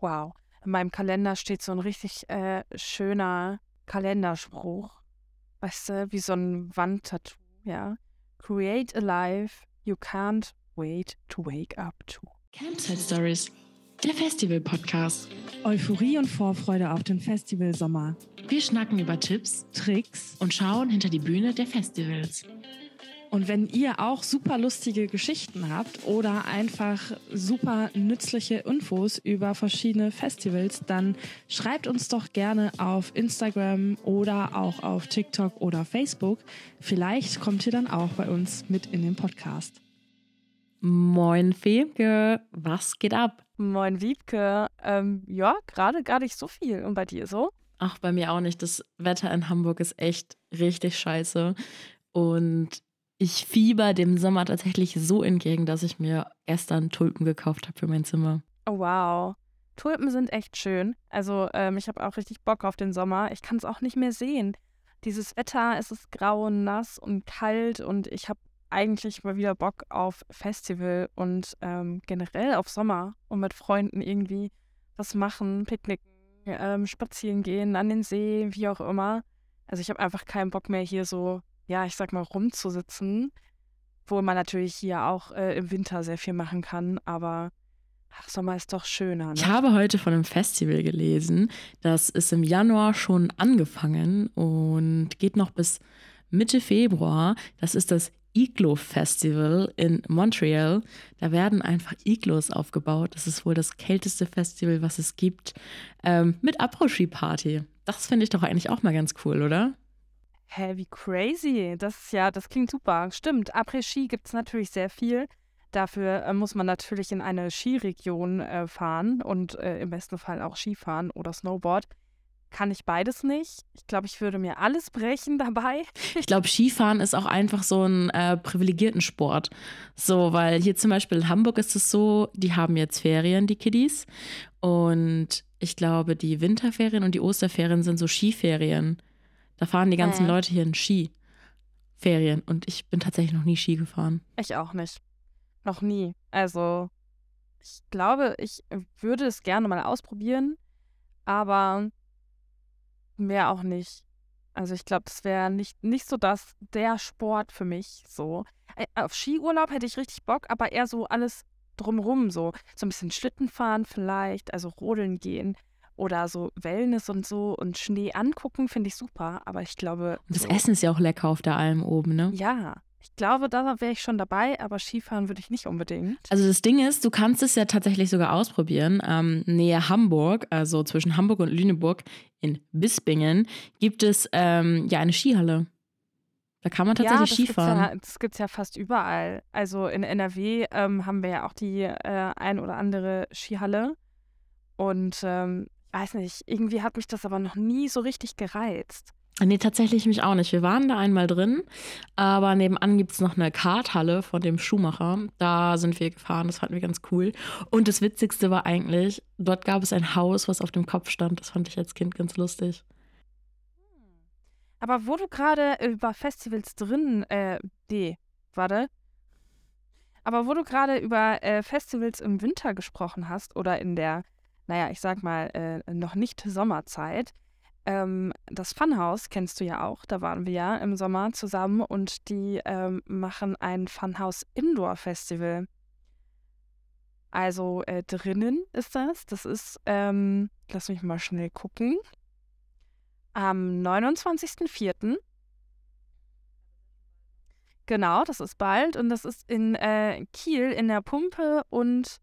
Wow. In meinem Kalender steht so ein richtig äh, schöner Kalenderspruch. Weißt du, wie so ein Wandtattoo, ja. Create a life you can't wait to wake up to. Campsite Stories, der Festival-Podcast. Euphorie und Vorfreude auf den Festivalsommer. Wir schnacken über Tipps Tricks. und schauen hinter die Bühne der Festivals. Und wenn ihr auch super lustige Geschichten habt oder einfach super nützliche Infos über verschiedene Festivals, dann schreibt uns doch gerne auf Instagram oder auch auf TikTok oder Facebook. Vielleicht kommt ihr dann auch bei uns mit in den Podcast. Moin Femke, was geht ab? Moin Wiebke. Ähm, ja, gerade gar nicht so viel. Und bei dir so? Ach, bei mir auch nicht. Das Wetter in Hamburg ist echt richtig scheiße. Und ich fieber dem Sommer tatsächlich so entgegen, dass ich mir gestern Tulpen gekauft habe für mein Zimmer. Oh, wow. Tulpen sind echt schön. Also, ähm, ich habe auch richtig Bock auf den Sommer. Ich kann es auch nicht mehr sehen. Dieses Wetter, es ist grau und nass und kalt und ich habe eigentlich mal wieder Bock auf Festival und ähm, generell auf Sommer und mit Freunden irgendwie was machen, picknicken, ähm, spazieren gehen, an den See, wie auch immer. Also ich habe einfach keinen Bock mehr hier so, ja, ich sag mal, rumzusitzen, wo man natürlich hier auch äh, im Winter sehr viel machen kann, aber ach, Sommer ist doch schöner. Ne? Ich habe heute von einem Festival gelesen. Das ist im Januar schon angefangen und geht noch bis Mitte Februar. Das ist das Iglo Festival in Montreal. Da werden einfach Iglos aufgebaut. Das ist wohl das kälteste Festival, was es gibt. Ähm, mit Apro-Ski-Party. Das finde ich doch eigentlich auch mal ganz cool, oder? Hä, wie crazy. Das ist ja, das klingt super. Stimmt, Après-Ski gibt es natürlich sehr viel. Dafür äh, muss man natürlich in eine Skiregion äh, fahren und äh, im besten Fall auch Skifahren oder Snowboard. Kann ich beides nicht. Ich glaube, ich würde mir alles brechen dabei. Ich glaube, Skifahren ist auch einfach so ein äh, privilegierten Sport. So, weil hier zum Beispiel in Hamburg ist es so, die haben jetzt Ferien, die Kiddies. Und ich glaube, die Winterferien und die Osterferien sind so Skiferien. Da fahren die ganzen Äh. Leute hier in Skiferien. Und ich bin tatsächlich noch nie Ski gefahren. Ich auch nicht. Noch nie. Also, ich glaube, ich würde es gerne mal ausprobieren, aber mehr auch nicht. Also, ich glaube, das wäre nicht, nicht so das, der Sport für mich. So. Äh, Auf Skiurlaub hätte ich richtig Bock, aber eher so alles drumrum. So, so ein bisschen Schlitten fahren vielleicht, also rodeln gehen oder so Wellness und so und Schnee angucken finde ich super, aber ich glaube. Und das so, Essen ist ja auch lecker auf der Alm oben, ne? Ja, ich glaube, da wäre ich schon dabei, aber Skifahren würde ich nicht unbedingt. Also das Ding ist, du kannst es ja tatsächlich sogar ausprobieren. Ähm, nähe Hamburg, also zwischen Hamburg und Lüneburg in Bispingen, gibt es ähm, ja eine Skihalle. Da kann man tatsächlich gibt's Skifahren. Ja, das gibt es ja fast überall. Also in NRW ähm, haben wir ja auch die äh, ein oder andere Skihalle. Und ähm, weiß nicht, irgendwie hat mich das aber noch nie so richtig gereizt. Nee, tatsächlich mich auch nicht. Wir waren da einmal drin, aber nebenan gibt es noch eine Karthalle von dem Schuhmacher. Da sind wir gefahren, das fanden wir ganz cool. Und das Witzigste war eigentlich, dort gab es ein Haus, was auf dem Kopf stand. Das fand ich als Kind ganz lustig. Aber wo du gerade über Festivals drin, äh, nee, warte. Aber wo du gerade über äh, Festivals im Winter gesprochen hast oder in der, naja, ich sag mal, äh, noch nicht Sommerzeit, ähm, das Funhouse kennst du ja auch, da waren wir ja im Sommer zusammen und die ähm, machen ein Funhouse Indoor Festival. Also äh, drinnen ist das. Das ist, ähm, lass mich mal schnell gucken. Am 29.04. Genau, das ist bald. Und das ist in äh, Kiel in der Pumpe und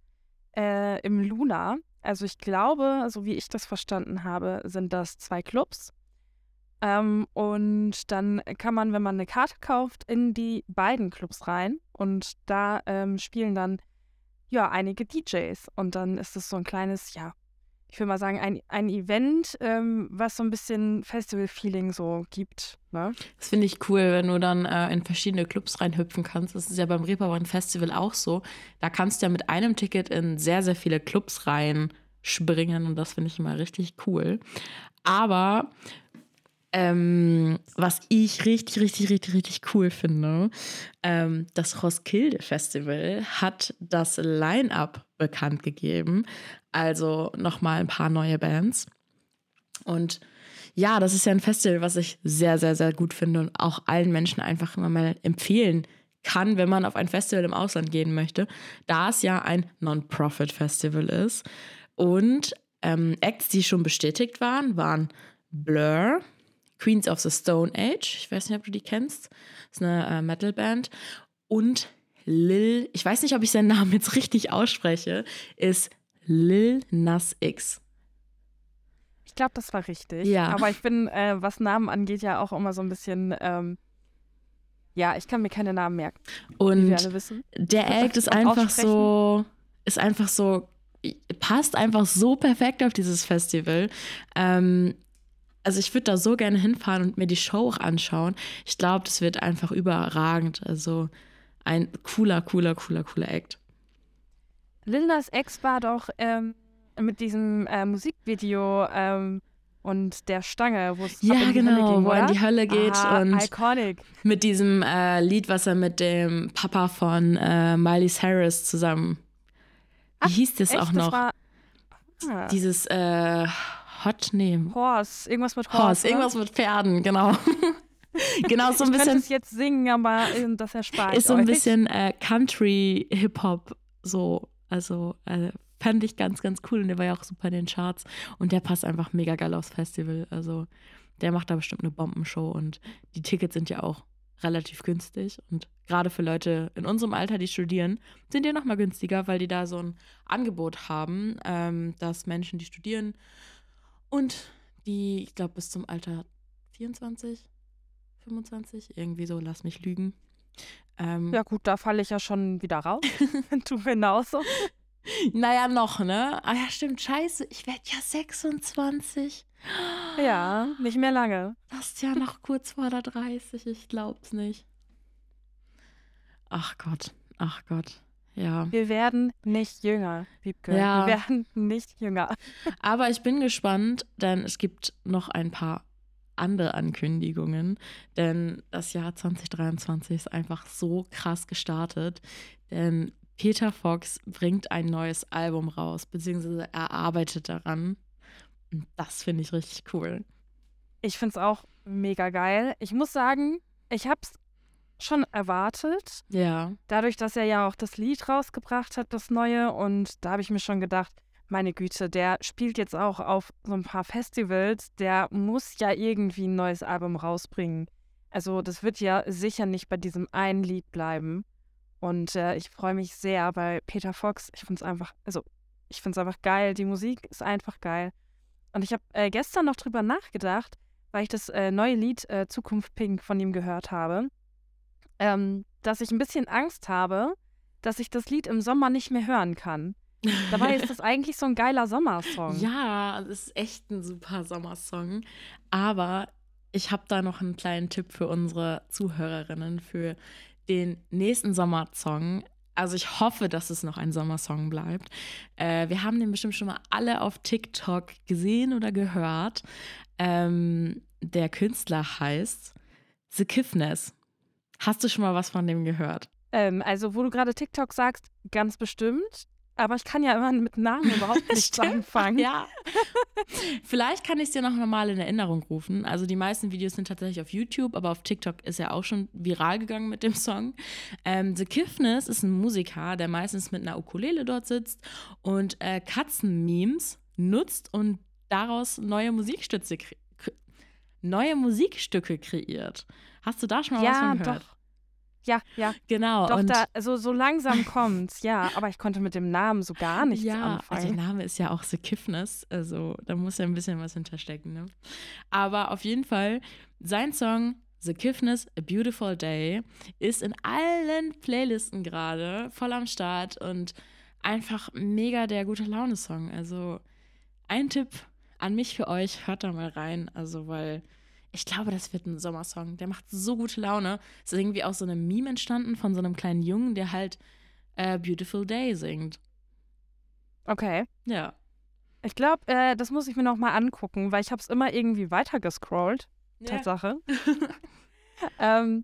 äh, im Luna. Also ich glaube, so wie ich das verstanden habe, sind das zwei Clubs. Ähm, und dann kann man, wenn man eine Karte kauft, in die beiden Clubs rein. Und da ähm, spielen dann ja einige DJs. Und dann ist es so ein kleines, ja, ich würde mal sagen, ein, ein Event, ähm, was so ein bisschen Festival-Feeling so gibt. Ne? Das finde ich cool, wenn du dann äh, in verschiedene Clubs reinhüpfen kannst. Das ist ja beim Reeperbahn Festival auch so. Da kannst du ja mit einem Ticket in sehr, sehr viele Clubs reinspringen und das finde ich immer richtig cool. Aber ähm, was ich richtig, richtig, richtig, richtig cool finde, ähm, das Roskilde Festival hat das Line-up bekannt gegeben. Also nochmal ein paar neue Bands. Und ja, das ist ja ein Festival, was ich sehr, sehr, sehr gut finde und auch allen Menschen einfach immer mal empfehlen kann, wenn man auf ein Festival im Ausland gehen möchte, da es ja ein Non-Profit-Festival ist. Und ähm, Acts, die schon bestätigt waren, waren Blur, Queens of the Stone Age, ich weiß nicht, ob du die kennst, ist eine äh, Metalband, und Lil, ich weiß nicht, ob ich seinen Namen jetzt richtig ausspreche, ist Lil Nas X. Ich glaube, das war richtig. Ja. Aber ich bin, äh, was Namen angeht, ja auch immer so ein bisschen, ähm, ja, ich kann mir keine Namen merken, Und der Act ist einfach so, ist einfach so, passt einfach so perfekt auf dieses Festival. Ähm, also ich würde da so gerne hinfahren und mir die Show auch anschauen. Ich glaube, das wird einfach überragend. Also ein cooler, cooler, cooler, cooler Act. Lil Nas Ex war doch ähm, mit diesem äh, Musikvideo ähm, und der Stange, wo es Ja, in die Hölle genau, ging, wo er in die Hölle geht ah, und Iconic. mit diesem äh, Lied, was er mit dem Papa von äh, Miley Cyrus zusammen. Wie Ach, hieß das Echt, auch das noch? war ah, Dieses äh, Hot, nee, Horse, irgendwas mit Horse. Horse, oder? irgendwas mit Pferden, genau. genau, so ein ich bisschen, es jetzt singen, aber äh, das erspare ich ist so ein euch. bisschen äh, Country-Hip-Hop, so, also äh, fand ich ganz, ganz cool und der war ja auch super in den Charts und der passt einfach mega geil aufs Festival, also der macht da bestimmt eine Bombenshow und die Tickets sind ja auch relativ günstig und gerade für Leute in unserem Alter, die studieren, sind die nochmal günstiger, weil die da so ein Angebot haben, ähm, dass Menschen, die studieren und die, ich glaube, bis zum Alter 24, 25, irgendwie so, lass mich lügen. Ähm, Ja gut, da falle ich ja schon wieder raus. du genauso. Naja, noch, ne? Ah ja, stimmt, scheiße, ich werde ja 26. Ja, nicht mehr lange. Das ist ja noch kurz vor der 30, ich glaub's nicht. Ach Gott, ach Gott, ja. Wir werden nicht jünger, Wiebke. Ja. Wir werden nicht jünger. Aber ich bin gespannt, denn es gibt noch ein paar andere Ankündigungen, denn das Jahr 2023 ist einfach so krass gestartet, denn Peter Fox bringt ein neues Album raus, beziehungsweise er arbeitet daran. Und das finde ich richtig cool. Ich finde es auch mega geil. Ich muss sagen, ich habe es schon erwartet, Ja, dadurch, dass er ja auch das Lied rausgebracht hat, das neue. Und da habe ich mir schon gedacht, meine Güte, der spielt jetzt auch auf so ein paar Festivals. Der muss ja irgendwie ein neues Album rausbringen. Also das wird ja sicher nicht bei diesem einen Lied bleiben. Und äh, ich freue mich sehr bei Peter Fox. Ich finde es einfach, also ich finde es einfach geil. Die Musik ist einfach geil. Und ich habe äh, gestern noch drüber nachgedacht, weil ich das äh, neue Lied äh, Zukunft Pink von ihm gehört habe, ähm, dass ich ein bisschen Angst habe, dass ich das Lied im Sommer nicht mehr hören kann. Dabei ist das eigentlich so ein geiler Sommersong. Ja, es ist echt ein super Sommersong. Aber ich habe da noch einen kleinen Tipp für unsere Zuhörerinnen für den nächsten Sommersong. Also ich hoffe, dass es noch ein Sommersong bleibt. Äh, wir haben den bestimmt schon mal alle auf TikTok gesehen oder gehört. Ähm, der Künstler heißt The Kiffness. Hast du schon mal was von dem gehört? Ähm, also, wo du gerade TikTok sagst, ganz bestimmt. Aber ich kann ja immer mit Namen überhaupt nichts anfangen. Ja. Vielleicht kann ich es dir noch normal in Erinnerung rufen. Also die meisten Videos sind tatsächlich auf YouTube, aber auf TikTok ist er auch schon viral gegangen mit dem Song. Ähm, The Kiffness ist ein Musiker, der meistens mit einer Ukulele dort sitzt und äh, Katzenmemes nutzt und daraus neue Musikstücke, neue Musikstücke kreiert. Hast du da schon mal was Ja, von gehört? doch. Ja, ja. Genau. Doch, und da, also so langsam kommt's, ja. Aber ich konnte mit dem Namen so gar nichts ja, also der anfangen. Name ist ja auch The Kiffness, also da muss ja ein bisschen was hinterstecken. Ne? Aber auf jeden Fall, sein Song The Kiffness, A Beautiful Day, ist in allen Playlisten gerade voll am Start und einfach mega der gute Laune-Song. Also ein Tipp an mich für euch, hört da mal rein, also weil ich glaube, das wird ein Sommersong. Der macht so gute Laune. Es ist irgendwie aus so einem Meme entstanden von so einem kleinen Jungen, der halt äh, Beautiful Day singt. Okay. Ja. Ich glaube, äh, das muss ich mir noch mal angucken, weil ich habe es immer irgendwie weitergescrollt. Tatsache. ähm,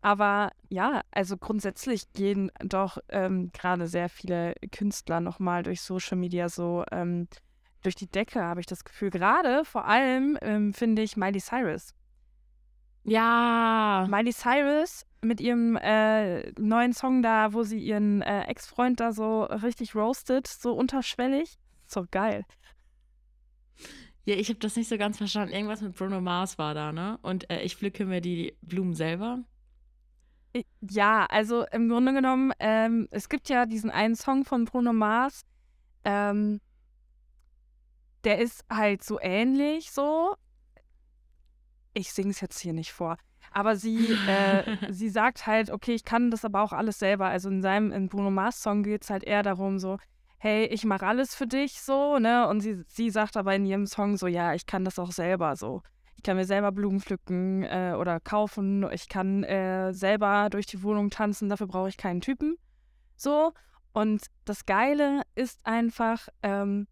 Aber ja, also grundsätzlich gehen doch ähm, gerade sehr viele Künstler nochmal durch Social Media so ähm, durch die Decke, habe ich das Gefühl. Gerade vor allem ähm, finde ich Miley Cyrus. Ja. Miley Cyrus mit ihrem äh, neuen Song da, wo sie ihren äh, Ex-Freund da so richtig roastet, so unterschwellig. So geil. Ja, ich habe das nicht so ganz verstanden. Irgendwas mit Bruno Mars war da, ne? Und äh, ich pflücke mir die Blumen selber. Ja, also im Grunde genommen, ähm, es gibt ja diesen einen Song von Bruno Mars, ähm, der ist halt so ähnlich so. Ich singe es jetzt hier nicht vor. Aber sie, äh, sie sagt halt, okay, ich kann das aber auch alles selber. Also in seinem, in Bruno Mars Song geht es halt eher darum, so, hey, ich mache alles für dich so, ne? Und sie, sie sagt aber in ihrem Song so, ja, ich kann das auch selber so. Ich kann mir selber Blumen pflücken äh, oder kaufen. Ich kann äh, selber durch die Wohnung tanzen. Dafür brauche ich keinen Typen. So. Und das Geile ist einfach, ähm,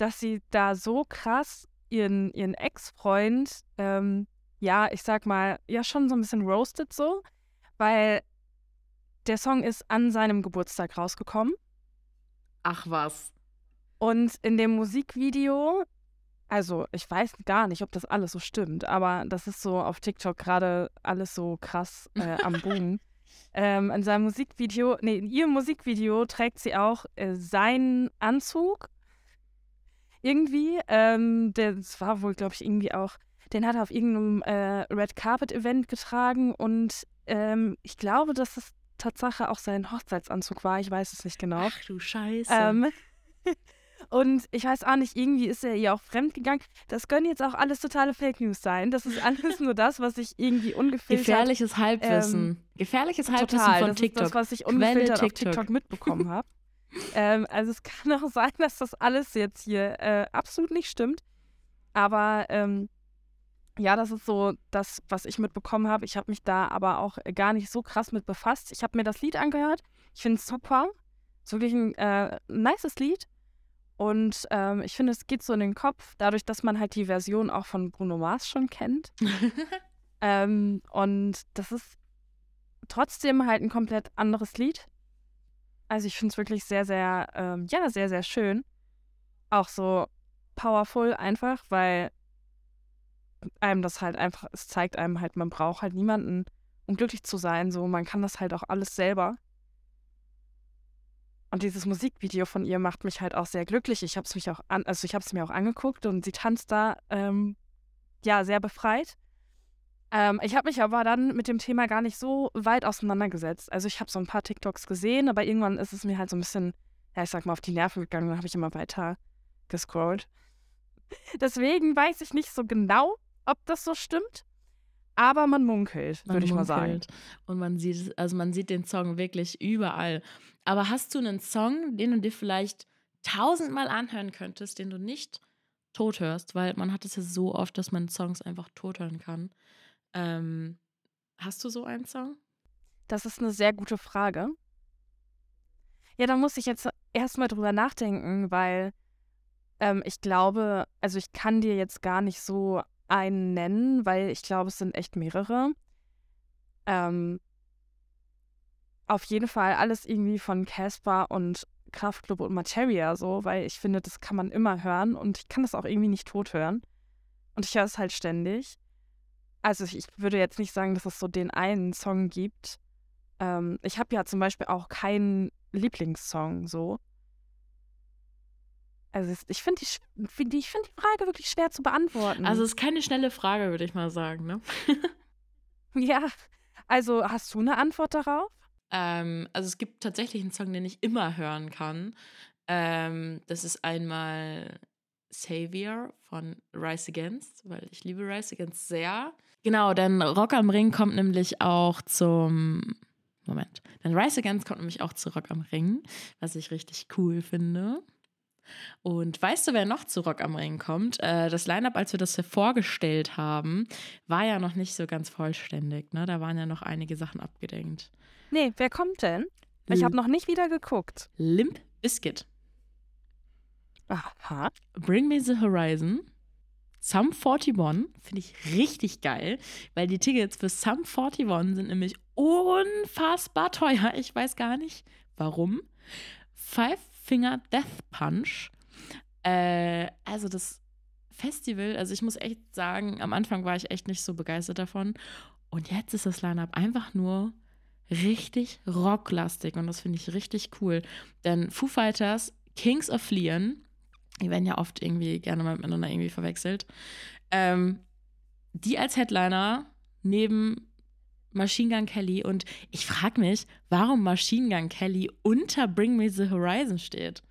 dass sie da so krass ihren, ihren Ex-Freund, ähm, ja, ich sag mal, ja, schon so ein bisschen roasted so, weil der Song ist an seinem Geburtstag rausgekommen. Ach was. Und in dem Musikvideo, also ich weiß gar nicht, ob das alles so stimmt, aber das ist so auf TikTok gerade alles so krass äh, am Boom. ähm, in seinem Musikvideo, nee, in ihrem Musikvideo trägt sie auch äh, seinen Anzug. Irgendwie, ähm, das war wohl, glaube ich, irgendwie auch, den hat er auf irgendeinem äh, Red Carpet Event getragen und ähm, ich glaube, dass es Tatsache auch sein Hochzeitsanzug war. Ich weiß es nicht genau. Ach du Scheiße. Ähm, und ich weiß auch nicht, irgendwie ist er ihr auch fremd gegangen. Das können jetzt auch alles totale Fake News sein. Das ist alles nur das, was ich irgendwie ungefiltert Gefährliches Halbwissen. Ähm, Gefährliches Halbwissen total. von das TikTok. ist das, was ich Quelle ungefiltert auf TikTok. TikTok mitbekommen habe. Ähm, also es kann auch sein, dass das alles jetzt hier äh, absolut nicht stimmt. Aber ähm, ja, das ist so das, was ich mitbekommen habe. Ich habe mich da aber auch gar nicht so krass mit befasst. Ich habe mir das Lied angehört. Ich finde es super. Ist wirklich ein äh, nices Lied. Und ähm, ich finde, es geht so in den Kopf, dadurch, dass man halt die Version auch von Bruno Mars schon kennt. ähm, und das ist trotzdem halt ein komplett anderes Lied. Also ich finde es wirklich sehr, sehr, ähm, ja, sehr, sehr schön. Auch so powerful einfach, weil einem das halt einfach, es zeigt einem halt, man braucht halt niemanden, um glücklich zu sein. So, man kann das halt auch alles selber. Und dieses Musikvideo von ihr macht mich halt auch sehr glücklich. Ich habe es mich auch an, also ich habe es mir auch angeguckt und sie tanzt da ähm, ja sehr befreit. Ähm, ich habe mich aber dann mit dem Thema gar nicht so weit auseinandergesetzt. Also ich habe so ein paar TikToks gesehen, aber irgendwann ist es mir halt so ein bisschen, ja, ich sag mal, auf die Nerven gegangen. Dann habe ich immer weiter gescrollt. Deswegen weiß ich nicht so genau, ob das so stimmt. Aber man munkelt, würde ich mal sagen. Und man sieht, also man sieht den Song wirklich überall. Aber hast du einen Song, den du dir vielleicht tausendmal anhören könntest, den du nicht tot hörst? Weil man hat es ja so oft, dass man Songs einfach tot hören kann. Ähm, hast du so einen Song? Das ist eine sehr gute Frage. Ja, da muss ich jetzt erstmal drüber nachdenken, weil ähm, ich glaube, also ich kann dir jetzt gar nicht so einen nennen, weil ich glaube, es sind echt mehrere. Ähm, auf jeden Fall alles irgendwie von Casper und Kraftklub und Materia so, weil ich finde, das kann man immer hören und ich kann das auch irgendwie nicht tot hören. Und ich höre es halt ständig. Also ich, ich würde jetzt nicht sagen, dass es so den einen Song gibt. Ähm, ich habe ja zum Beispiel auch keinen Lieblingssong so. Also ich finde die, find die, find die Frage wirklich schwer zu beantworten. Also es ist keine schnelle Frage, würde ich mal sagen, ne? ja, also hast du eine Antwort darauf? Ähm, also es gibt tatsächlich einen Song, den ich immer hören kann. Ähm, das ist einmal Savior von Rise Against, weil ich liebe Rise Against sehr. Genau, denn Rock am Ring kommt nämlich auch zum Moment. Denn Rise Against kommt nämlich auch zu Rock am Ring, was ich richtig cool finde. Und weißt du, wer noch zu Rock am Ring kommt? Äh, das Line-Up, als wir das hier vorgestellt haben, war ja noch nicht so ganz vollständig. Ne? Da waren ja noch einige Sachen abgedenkt. Nee, wer kommt denn? Ich habe noch nicht wieder geguckt. Limp Bizkit. Aha. Bring Me the Horizon. Sum 41 finde ich richtig geil, weil die Tickets für Sum 41 sind nämlich unfassbar teuer. Ich weiß gar nicht warum. Five Finger Death Punch. Äh, also das Festival, also ich muss echt sagen, am Anfang war ich echt nicht so begeistert davon. Und jetzt ist das Line-Up einfach nur richtig rocklastig und das finde ich richtig cool. Denn Foo Fighters, Kings of Leon, die werden ja oft irgendwie gerne mal miteinander irgendwie verwechselt, ähm, die als Headliner neben Machine Gun Kelly und ich frage mich, warum Machine Gun Kelly unter Bring Me the Horizon steht.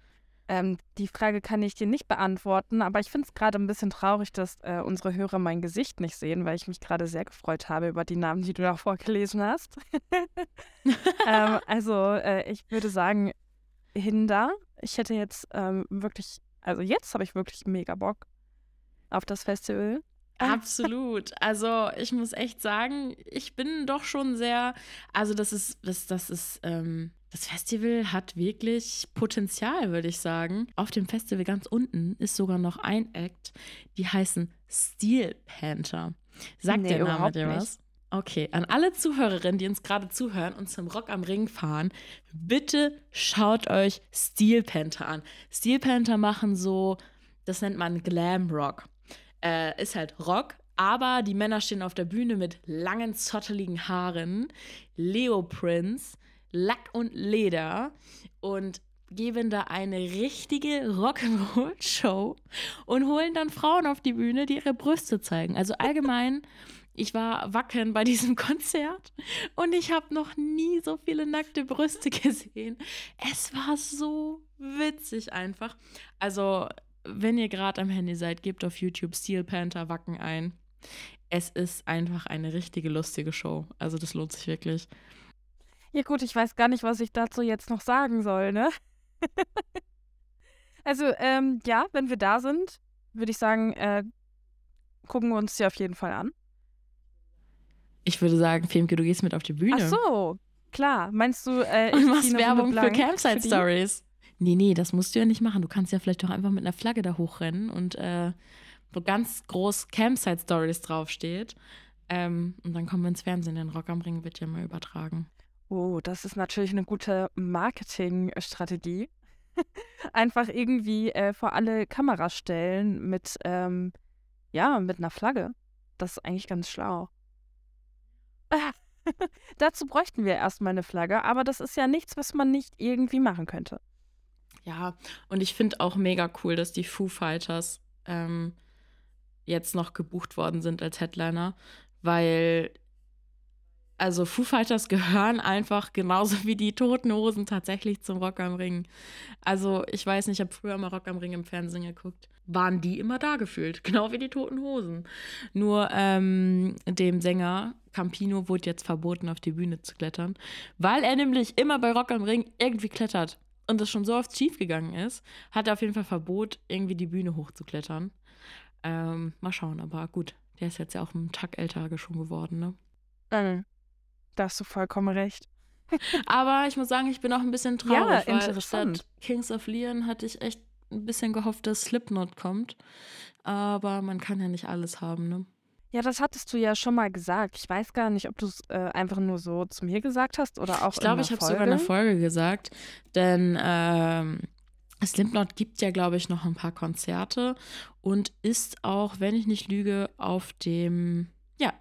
Ähm, die Frage kann ich dir nicht beantworten, aber ich finde es gerade ein bisschen traurig, dass äh, unsere Hörer mein Gesicht nicht sehen, weil ich mich gerade sehr gefreut habe über die Namen, die du da vorgelesen hast. ähm, also äh, ich würde sagen, Hinder. Ich hätte jetzt ähm, wirklich, also jetzt habe ich wirklich mega Bock auf das Festival. Absolut. Also ich muss echt sagen, ich bin doch schon sehr, also das ist, das, das ist, ähm, das Festival hat wirklich Potenzial, würde ich sagen. Auf dem Festival ganz unten ist sogar noch ein Act, die heißen Steel Panther. Sagt Nee, der Name dir nicht. Okay, an alle Zuhörerinnen, die uns gerade zuhören und zum Rock am Ring fahren, bitte schaut euch Steel Panther an. Steel Panther machen so, das nennt man Glam Rock. Äh, ist halt Rock, aber die Männer stehen auf der Bühne mit langen, zotteligen Haaren, Leoprints, Lack und Leder und geben da eine richtige Rock'n'Roll-Show und holen dann Frauen auf die Bühne, die ihre Brüste zeigen. Also allgemein, ich war wacken bei diesem Konzert und ich habe noch nie so viele nackte Brüste gesehen. Es war so witzig einfach. Also, wenn ihr gerade am Handy seid, gebt auf YouTube Steel Panther Wacken ein. Es ist einfach eine richtige lustige Show. Also, das lohnt sich wirklich. Ja gut, ich weiß gar nicht, was ich dazu jetzt noch sagen soll, ne? also, ähm, ja, wenn wir da sind, würde ich sagen, äh, gucken wir uns die auf jeden Fall an. Ich würde sagen, Femke, du gehst mit auf die Bühne. Ach so, klar. Meinst du, äh, Und ich machst Werbung für Campsite? Stories. Nee, nee, das musst du ja nicht machen. Du kannst ja vielleicht doch einfach mit einer Flagge da hochrennen und äh, wo ganz groß Campsite Stories draufsteht. Ähm, und dann kommen wir ins Fernsehen. Den Rock am Ring wird ja mal übertragen. Oh, das ist natürlich eine gute Marketingstrategie. Einfach irgendwie äh, vor alle Kameras stellen mit, ähm, ja, mit einer Flagge. Das ist eigentlich ganz schlau. Dazu bräuchten wir erstmal eine Flagge, aber das ist ja nichts, was man nicht irgendwie machen könnte. Ja, und ich finde auch mega cool, dass die Foo Fighters ähm, jetzt noch gebucht worden sind als Headliner, weil also Foo Fighters gehören einfach genauso wie die Toten Hosen tatsächlich zum Rock am Ring. Also ich weiß nicht, ich habe früher mal Rock am Ring im Fernsehen geguckt. Waren die immer da gefühlt, genau wie die Toten Hosen. Nur ähm, dem Sänger Campino wurde jetzt verboten, auf die Bühne zu klettern, weil er nämlich immer bei Rock am Ring irgendwie klettert und das schon so oft schief gegangen ist, hat er auf jeden Fall Verbot, irgendwie die Bühne hochzuklettern. Ähm, mal schauen, aber gut, der ist jetzt ja auch einen Tag älter schon geworden, ne? Mhm. Da hast du vollkommen recht. Aber ich muss sagen, ich bin auch ein bisschen traurig, Ja, weil interessant. statt Kings of Leon hatte ich echt ein bisschen gehofft, dass Slipknot kommt. Aber man kann ja nicht alles haben, ne? Ja, das hattest du ja schon mal gesagt. Ich weiß gar nicht, ob du es äh, einfach nur so zu mir gesagt hast oder auch Ich glaube, ich habe sogar in der Folge. Folge gesagt, denn ähm, Slipknot gibt ja, glaube ich, noch ein paar Konzerte und ist auch, wenn ich nicht lüge, auf dem, ja,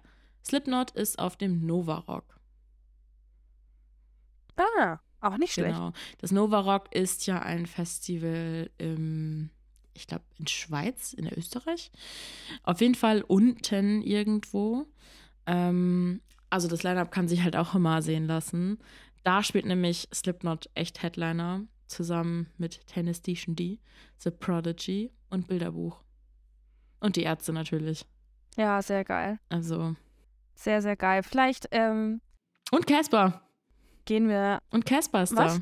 Slipknot ist auf dem Nova Rock. Ah, auch nicht schlecht. Genau. Das Nova Rock ist ja ein Festival im, ich glaube, in Schweiz, in Österreich. Auf jeden Fall unten irgendwo. Ähm, also das Line-Up kann sich halt auch immer sehen lassen. Da spielt nämlich Slipknot echt Headliner zusammen mit Tennis D, The Prodigy und Bilderbuch. Und die Ärzte natürlich. Ja, sehr geil. Also. Sehr, sehr geil. Vielleicht ähm, Und Casper. Gehen wir. Und Casper ist Was? da.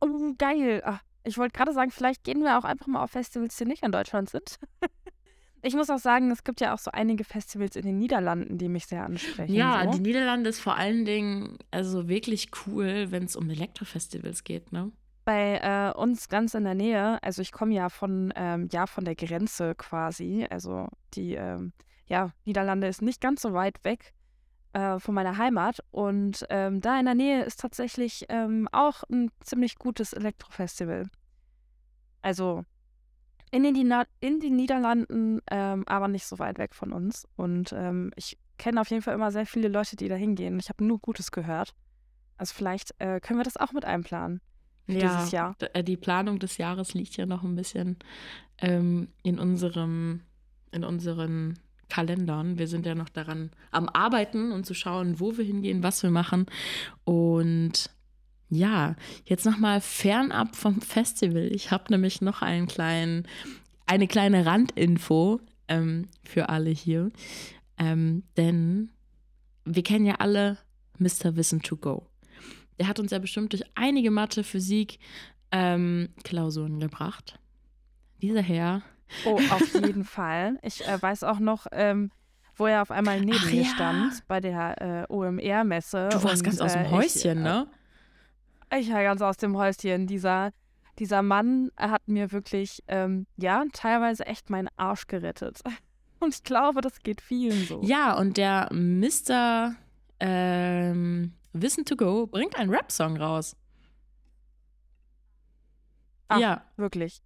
Oh, geil. Ach, ich wollte gerade sagen, vielleicht gehen wir auch einfach mal auf Festivals, die nicht in Deutschland sind. ich muss auch sagen, es gibt ja auch so einige Festivals in den Niederlanden, die mich sehr ansprechen. Ja, so. die Niederlande ist vor allen Dingen also wirklich cool, wenn es um Elektrofestivals geht, ne? bei äh, uns ganz in der Nähe, also ich komme ja von, ähm, ja, von der Grenze quasi. Also die ähm, ja, Niederlande ist nicht ganz so weit weg äh, von meiner Heimat. Und ähm, da in der Nähe ist tatsächlich ähm, auch ein ziemlich gutes Elektrofestival. Also in den, in den Niederlanden, ähm, aber nicht so weit weg von uns. Und ähm, ich kenne auf jeden Fall immer sehr viele Leute, die da hingehen. Ich habe nur Gutes gehört. Also vielleicht äh, können wir das auch mit einplanen. Für ja, dieses Jahr. Äh, die Planung des Jahres liegt ja noch ein bisschen ähm, in unserem, in unseren Kalendern. Wir sind ja noch daran am Arbeiten und zu schauen, wo wir hingehen, was wir machen. Und ja, jetzt nochmal fernab vom Festival. Ich habe nämlich noch einen kleinen, eine kleine Randinfo ähm, für alle hier. Ähm, denn wir kennen ja alle Mr. Wissen to Go. Der hat uns ja bestimmt durch einige Mathe, Physik, ähm, Klausuren gebracht. Dieser Herr. Oh, auf jeden Fall. Ich äh, weiß auch noch, ähm, wo er auf einmal neben Ach, mir ja. stand bei der äh, OMR-Messe. Du warst und, ganz aus dem äh, Häuschen, ich, ne? Ich war ganz aus dem Häuschen. Dieser, dieser Mann hat mir wirklich, ähm, ja, teilweise echt meinen Arsch gerettet. Und ich glaube, das geht vielen so. Ja, und der Mr. Ähm, Wissen to Go bringt einen Rap-Song raus. Ach, ja. Wirklich.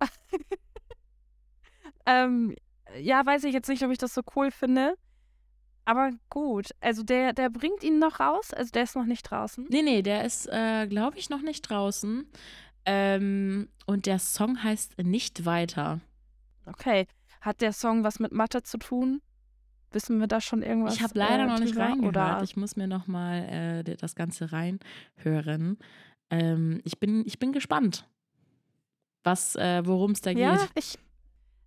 ähm, ja, weiß ich jetzt nicht, ob ich das so cool finde. Aber gut, also der, der bringt ihn noch raus, also der ist noch nicht draußen. Nee, nee, der ist, äh, glaube ich, noch nicht draußen. Ähm, und der Song heißt Nicht weiter. Okay. Hat der Song was mit Mathe zu tun? Wissen wir da schon irgendwas? Ich habe leider äh, noch nicht reingehört. Oder? Ich muss mir noch mal äh, das Ganze reinhören. Ähm, ich, bin, ich bin gespannt, was, äh, worum es da geht. Ja, ich,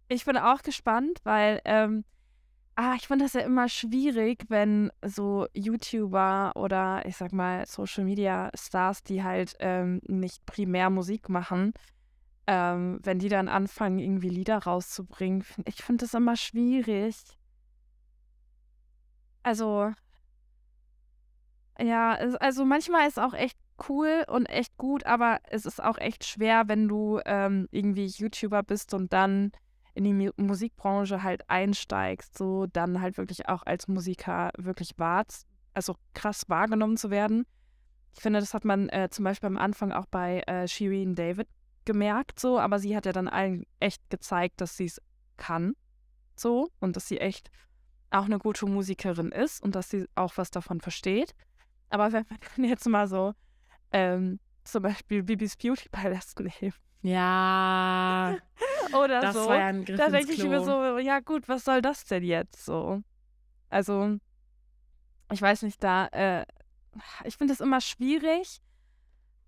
ich bin auch gespannt, weil ähm, ah, ich finde das ja immer schwierig, wenn so YouTuber oder ich sag mal Social Media Stars, die halt ähm, nicht primär Musik machen, ähm, wenn die dann anfangen, irgendwie Lieder rauszubringen. Ich finde das immer schwierig. Also, ja, also manchmal ist auch echt cool und echt gut, aber es ist auch echt schwer, wenn du ähm, irgendwie YouTuber bist und dann in die Musikbranche halt einsteigst, so dann halt wirklich auch als Musiker wirklich wahr, also krass wahrgenommen zu werden. Ich finde, das hat man äh, zum Beispiel am Anfang auch bei äh, Shireen David gemerkt, so, aber sie hat ja dann allen echt gezeigt, dass sie es kann, so, und dass sie echt auch eine gute Musikerin ist und dass sie auch was davon versteht. Aber wenn man jetzt mal so ähm, zum Beispiel Bibis Beauty Palace nehmen, ja. Oder das so. War ja ein Griff da denke ich mir so, ja gut, was soll das denn jetzt so? Also, ich weiß nicht, da, äh, ich finde es immer schwierig.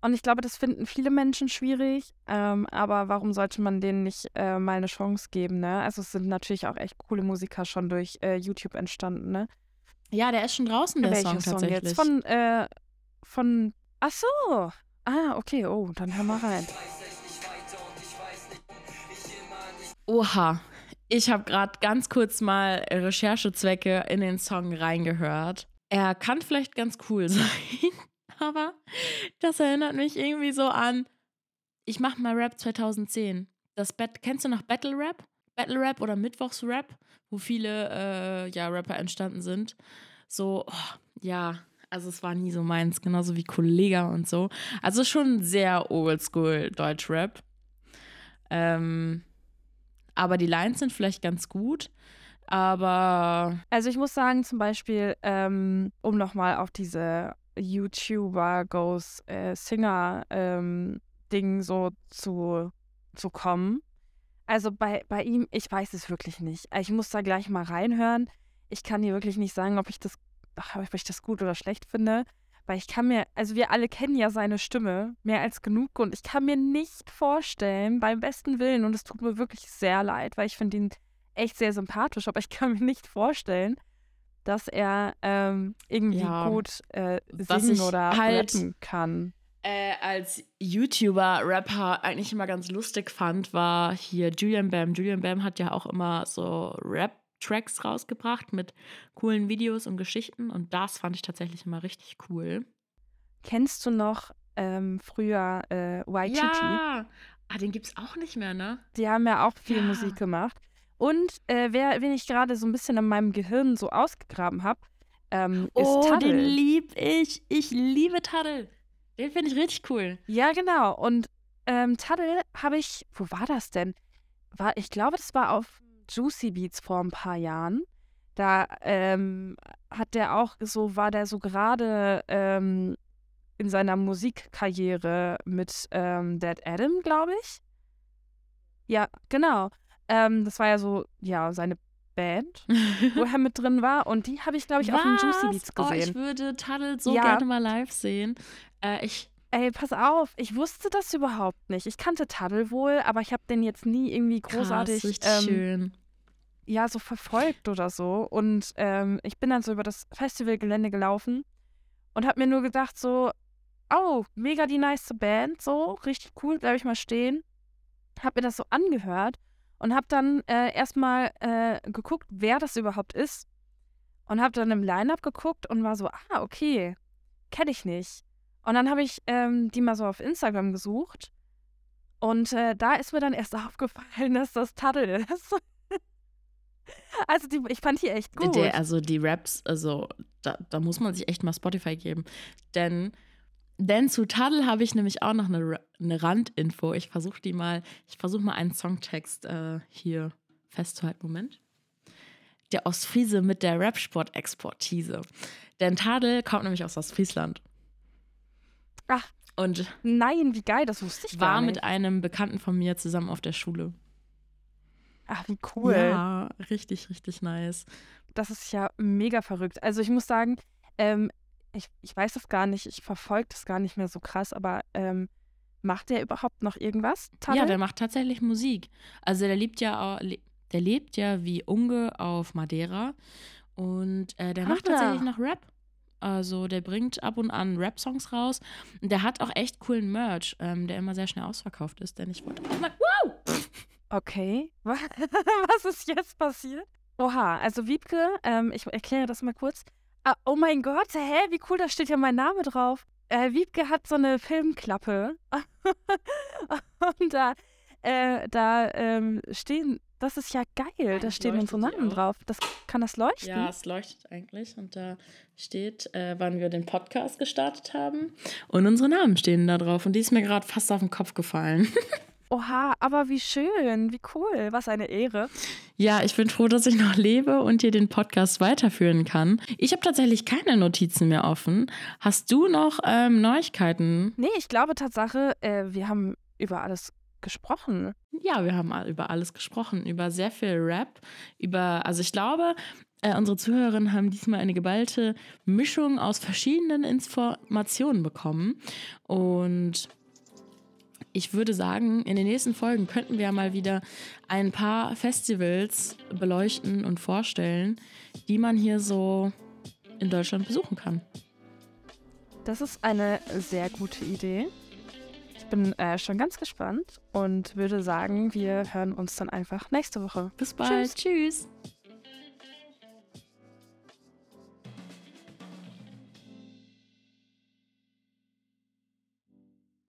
Und ich glaube, das finden viele Menschen schwierig. Ähm, aber warum sollte man denen nicht äh, mal eine Chance geben, ne? Also es sind natürlich auch echt coole Musiker schon durch äh, YouTube entstanden, ne? Ja, der ist schon draußen, der Welcher Song, Song tatsächlich. jetzt? Von, äh, von, ach so. Ah, okay, oh, dann hör mal rein. Oha, ich habe gerade ganz kurz mal Recherchezwecke in den Song reingehört. Er kann vielleicht ganz cool sein, aber das erinnert mich irgendwie so an, ich mache mal Rap 2010. Das Bet kennst du noch Battle Rap? Battle Rap oder Mittwochsrap, wo viele äh, ja, Rapper entstanden sind. So, oh, ja, also es war nie so meins, genauso wie Kollega und so. Also schon sehr oldschool Deutschrap. Ähm, aber die Lines sind vielleicht ganz gut. Aber. Also ich muss sagen, zum Beispiel, ähm, um nochmal auf diese YouTuber Ghost äh, Singer ähm, Ding so zu, zu kommen. Also bei, bei ihm, ich weiß es wirklich nicht. Ich muss da gleich mal reinhören. Ich kann dir wirklich nicht sagen, ob ich das, ob ich das gut oder schlecht finde. Weil ich kann mir, also wir alle kennen ja seine Stimme mehr als genug und ich kann mir nicht vorstellen, beim besten Willen, und es tut mir wirklich sehr leid, weil ich finde ihn echt sehr sympathisch, aber ich kann mir nicht vorstellen, dass er ähm, irgendwie ja, gut äh, singen oder halt, rappen kann. Äh, als YouTuber, Rapper eigentlich immer ganz lustig fand, war hier Julian Bam. Julian Bam hat ja auch immer so Rap Tracks rausgebracht mit coolen Videos und Geschichten und das fand ich tatsächlich immer richtig cool. Kennst du noch ähm, früher äh, Waititi. Ja, ah, den gibt's auch nicht mehr, ne? Die haben ja auch viel Ja. Musik gemacht. Und äh, wer, wen ich gerade so ein bisschen in meinem Gehirn so ausgegraben habe, ähm, Oh, ist den Taddel. lieb ich. Ich liebe Taddel. Den finde ich richtig cool. Ja, genau. Und ähm, Taddel habe ich, wo war das denn? War, ich glaube, das war auf Juicy Beats vor ein paar Jahren. Da ähm, hat der auch so, war der so gerade ähm, in seiner Musikkarriere mit ähm, Dead Adam, glaube ich. Ja, genau. Ähm, das war ja so, ja, seine Band, wo er mit drin war. Und die habe ich, glaube ich, auf dem Juicy Beats Oh, ich gesehen. würde Taddel so Ja. gerne mal live sehen. Äh, ich, Ey, pass auf, ich wusste das überhaupt nicht. Ich kannte Taddel wohl, aber ich habe den jetzt nie irgendwie großartig krass, richtig ähm, schön. Ja, so verfolgt oder so. Und ähm, ich bin dann so über das Festivalgelände gelaufen und habe mir nur gedacht, so, oh, mega die nice Band, so, richtig cool, bleib ich mal stehen. Hab mir das so angehört und hab dann äh, erstmal äh, geguckt, wer das überhaupt ist. Und hab dann im Line-Up geguckt und war so, ah, okay, kenne ich nicht. Und dann habe ich ähm, die mal so auf Instagram gesucht. Und äh, da ist mir dann erst aufgefallen, dass das Taddel ist. Also die, ich fand die echt gut. Der, also die Raps, also da, da muss man sich echt mal Spotify geben. Denn, denn zu Taddel habe ich nämlich auch noch eine, eine Randinfo. Ich versuche die mal, ich versuche mal einen Songtext äh, hier festzuhalten. Moment. Der Ostfriese mit der Rapsport-Exportise. Denn Tadel kommt nämlich aus Ostfriesland. Ach, Und nein, wie geil, das wusste ich war gar nicht. mit einem Bekannten von mir zusammen auf der Schule. Ach, wie cool. Ja, richtig, richtig nice. Das ist ja mega verrückt. Also ich muss sagen, ähm, ich, ich weiß das gar nicht, ich verfolge das gar nicht mehr so krass, aber ähm, macht der überhaupt noch irgendwas? Taddel? Ja, der macht tatsächlich Musik. Also der lebt ja, der lebt ja wie Unge auf Madeira und äh, der macht Ah. tatsächlich noch Rap. Also der bringt ab und an Rap-Songs raus und der hat auch echt coolen Merch, ähm, der immer sehr schnell ausverkauft ist. Denn ich wollte auch mal! Okay. Wa- Was ist jetzt passiert? Oha, also Wiebke, ähm, ich erkläre das mal kurz. Ah, oh mein Gott, hä, wie cool, da steht ja mein Name drauf. Äh, Wiebke hat so eine Filmklappe. Und da, äh, da ähm, stehen, das ist ja geil, da Eigentlich stehen unsere Namen drauf. Das, kann das leuchten? Ja, es leuchtet eigentlich und da steht, äh, wann wir den Podcast gestartet haben und unsere Namen stehen da drauf und die ist mir gerade fast auf den Kopf gefallen. Oha, aber wie schön, wie cool, was eine Ehre. Ja, ich bin froh, dass ich noch lebe und hier den Podcast weiterführen kann. Ich habe tatsächlich keine Notizen mehr offen. Hast du noch ähm, Neuigkeiten? Nee, ich glaube Tatsache, äh, wir haben über alles gesprochen. Ja, wir haben über alles gesprochen, über sehr viel Rap, über, also ich glaube, äh, unsere Zuhörerinnen haben diesmal eine geballte Mischung aus verschiedenen Informationen bekommen. Und ich würde sagen, in den nächsten Folgen könnten wir mal wieder ein paar Festivals beleuchten und vorstellen, die man hier so in Deutschland besuchen kann. Das ist eine sehr gute Idee. Ich bin äh, schon ganz gespannt und würde sagen, wir hören uns dann einfach nächste Woche. Bis bald. Tschüss.